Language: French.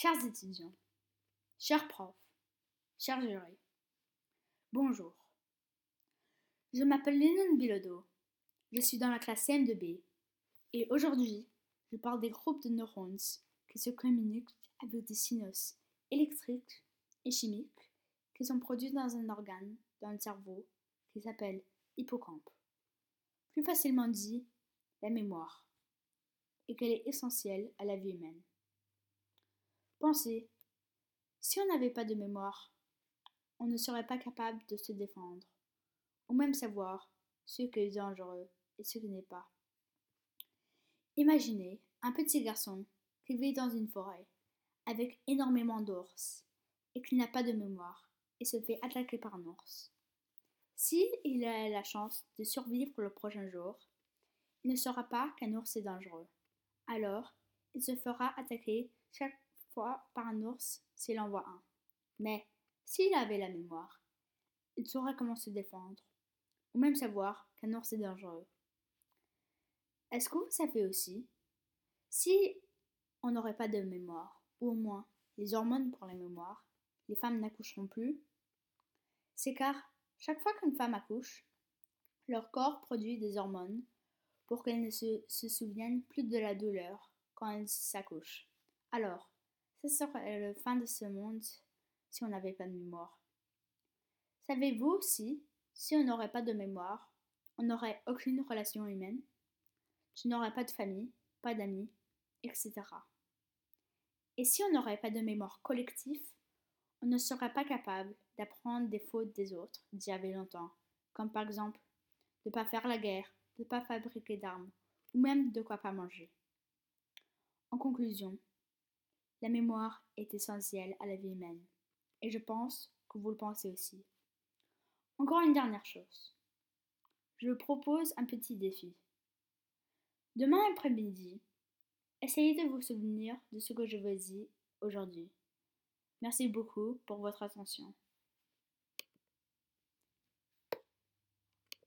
Chers étudiants, chers profs, chers jurés, bonjour. Je m'appelle Lennon Bilodeau. Je suis dans la classe CM2B et aujourd'hui, je parle des groupes de neurones qui se communiquent avec des signaux électriques et chimiques qui sont produits dans un organe dans le cerveau qui s'appelle hippocampe. Plus facilement dit, la mémoire, et qu'elle est essentielle à la vie humaine. Pensez, si on n'avait pas de mémoire, on ne serait pas capable de se défendre, ou même savoir ce qui est dangereux et ce qui n'est pas. Imaginez un petit garçon qui vit dans une forêt avec énormément d'ours et qui n'a pas de mémoire et se fait attaquer par un ours. Si il a la chance de survivre le prochain jour, il ne saura pas qu'un ours est dangereux. Alors, il se fera attaquer chaque par un ours s'il en voit un. Mais s'il avait la mémoire, il saurait comment se défendre, ou même savoir qu'un ours est dangereux. Est-ce que vous savez aussi, si on n'aurait pas de mémoire, ou au moins les hormones pour la mémoire, les femmes n'accoucheront plus? C'est car chaque fois qu'une femme accouche, leur corps produit des hormones pour qu'elle ne se, se souvienne plus de la douleur quand elle s'accouche. Alors, ce serait la fin de ce monde si on n'avait pas de mémoire. Savez-vous aussi, si on n'aurait pas de mémoire, on n'aurait aucune relation humaine, tu n'aurais pas de famille, pas d'amis, etc. Et si on n'aurait pas de mémoire collective, on ne serait pas capable d'apprendre des fautes des autres d'il y avait longtemps, comme par exemple de ne pas faire la guerre, de ne pas fabriquer d'armes, ou même de quoi pas manger. En conclusion, la mémoire est essentielle à la vie humaine, et je pense que vous le pensez aussi. Encore une dernière chose. Je vous propose un petit défi. Demain après-midi, essayez de vous souvenir de ce que je vous dit aujourd'hui. Merci beaucoup pour votre attention.